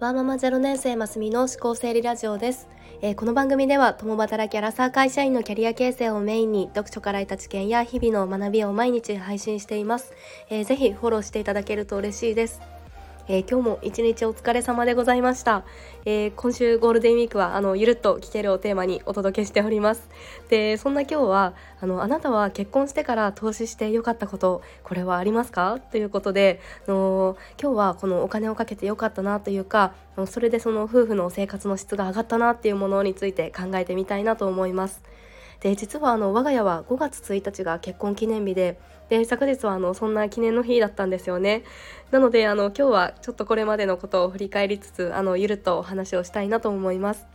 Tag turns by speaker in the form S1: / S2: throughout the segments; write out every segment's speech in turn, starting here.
S1: ワーママ0年生ますみの思考整理ラジオです、えー、この番組では共働きアラサー会社員のキャリア形成をメインに読書から得た知見や日々の学びを毎日配信しています、えー、ぜひフォローしていただけると嬉しいです。えー、今日も一日お疲れ様でございました、えー、今週ゴールデンウィークはあのゆるっと聞けるをテーマにお届けしております。でそんな今日はあのあなたは結婚してから投資して良かったことこれはありますか？ということであの今日はこのお金をかけて良かったなというかそれでその夫婦の生活の質が上がったなっていうものについて考えてみたいなと思います。で実はあの我が家は5月1日が結婚記念日でで昨日はあのそんな記念の日だったんですよね。なのであの今日はちょっとこれまでのことを振り返りつつあのゆるっとお話をしたいなと思います。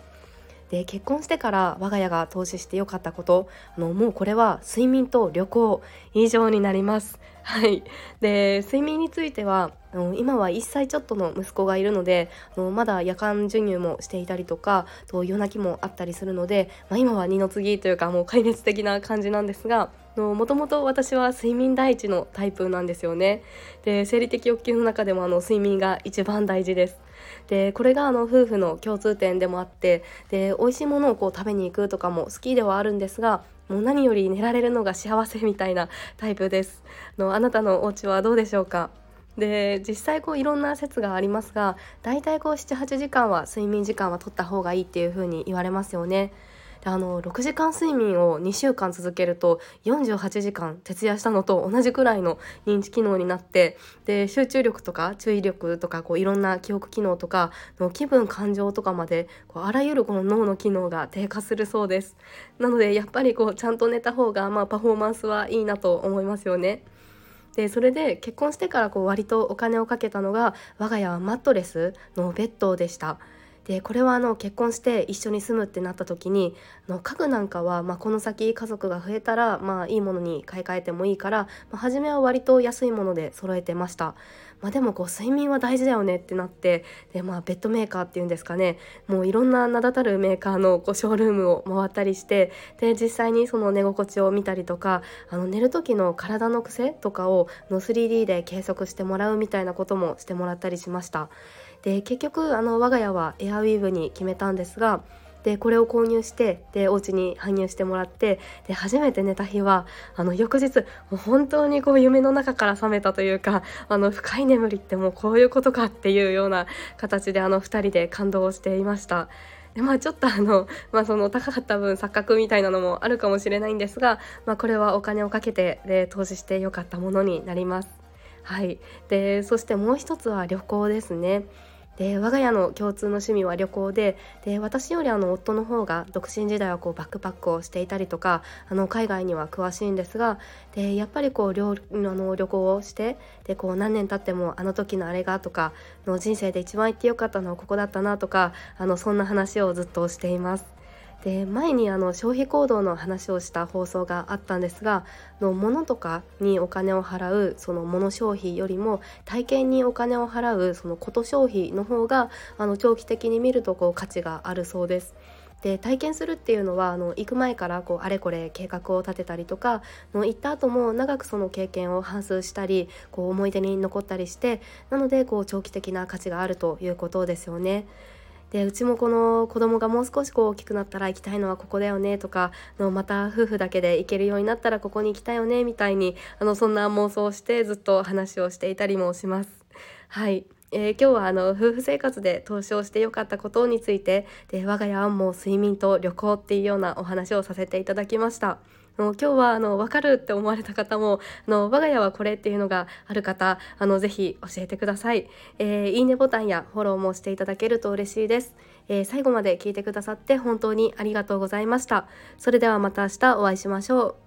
S1: で結婚してから我が家が投資してよかったこと。あのもうこれは睡眠と旅行。以上になります。はい。で睡眠についてはあの今は1歳ちょっとの息子がいるのでまだ夜間授乳もしていたりとかと夜泣きもあったりするので、まあ、今は二の次というかもう壊滅的な感じなんですがもともと私は睡眠第一のタイプなんですよね。で生理的欲求の中でもあの睡眠が一番大事です。でこれがあの夫婦の共通点でもあってで美味しいものをこう食べに行くとかも好きではあるんですがもう何より寝られるのが幸せみたいなタイプですのあなたのお家はどうでしょうか？で実際こういろんな説がありますが大体こう78時間は睡眠時間は取った方がいいっていう風に言われますよね。であの6時間睡眠を2週間続けると48時間徹夜したのと同じくらいの認知機能になってで集中力とか注意力とかこういろんな記憶機能とかの気分感情とかまでこうあらゆるこの脳の機能が低下するそうですなのでやっぱりこうちゃんと寝た方がまあパフォーマンスはいいなと思いますよね。でそれで結婚してからこう割とお金をかけたのが我が家はマットレスのベッドでした。でこれはあの結婚して一緒に住むってなった時にの家具なんかは、まあ、この先家族が増えたら、まあ、いいものに買い替えてもいいから、まあ、初めは割と安いもので揃えてました、まあ、でもこう睡眠は大事だよねってなってで、まあ、ベッドメーカーっていうんですかねもういろんな名だたるメーカーのこうショールームを回ったりしてで実際にその寝心地を見たりとかあの寝る時の体の癖とかをの 3D で計測してもらうみたいなこともしてもらったりしました。で結局あの我が家はエアウィーヴに決めたんですがでこれを購入してでお家に搬入してもらってで初めて寝た日はあの翌日もう本当にこう夢の中から覚めたというかあの深い眠りってもうこういうことかっていうような形であの2人で感動していました。でまあちょっとあの、まあ、その高かった分錯覚みたいなのもあるかもしれないんですが、まあ、これはお金をかけてで投資してよかったものになります。はい、でそしてもう一つは旅行ですね。で我が家の共通の趣味は旅行でで私よりあの夫の方が独身時代はこうバックパックをしていたりとかあの海外には詳しいんですがでやっぱりこう旅あの旅行をしてでこう何年経ってもあの時のあれがとかの人生で一番行ってよかったのはここだったなとかあのそんな話をずっとしています。で前にあの消費行動の話をした放送があったんですがの物とかにお金を払うその物消費よりも体験にお金を払うそのこと消費の方があの長期的に見るとこう価値があるそうです。で体験するっていうのはあの行く前からこうあれこれ計画を立てたりとかの行った後も長くその経験を反芻したりこう思い出に残ったりしてなのでこう長期的な価値があるということですよね。でうちもこの子供がもう少しこう大きくなったら行きたいのはここだよねとかのまた夫婦だけで行けるようになったらここに行きたいよねみたいにあのそんな妄想をしてずっと話をしていたりもします。はいえー、今日はあの夫婦生活で投資をしてよかったことについてで我が家はもう睡眠と旅行っていうようなお話をさせていただきました。の今日はあの分かるって思われた方もあの我が家はこれっていうのがある方あのぜひ教えてください、えー、いいねボタンやフォローもしていただけると嬉しいです、えー、最後まで聞いてくださって本当にありがとうございました。それではまた明日お会いしましょう。